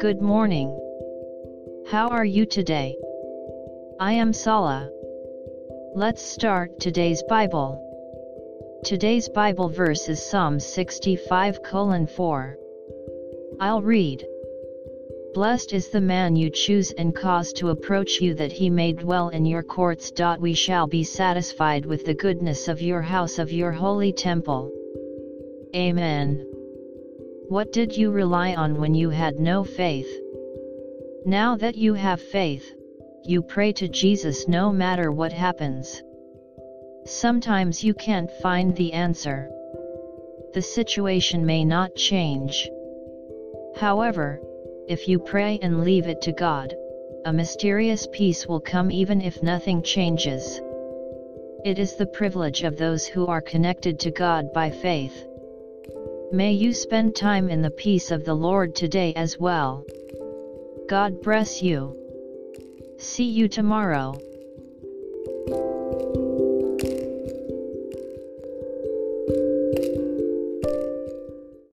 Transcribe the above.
Good morning. How are you today? I am Sala. Let's start today's Bible. Today's Bible verse is Psalm 65 4. I'll read. Blessed is the man you choose and cause to approach you that he may dwell in your courts. We shall be satisfied with the goodness of your house of your holy temple. Amen. What did you rely on when you had no faith? Now that you have faith, you pray to Jesus no matter what happens. Sometimes you can't find the answer. The situation may not change. However, if you pray and leave it to God, a mysterious peace will come even if nothing changes. It is the privilege of those who are connected to God by faith. May you spend time in the peace of the Lord today as well. God bless you. See you tomorrow.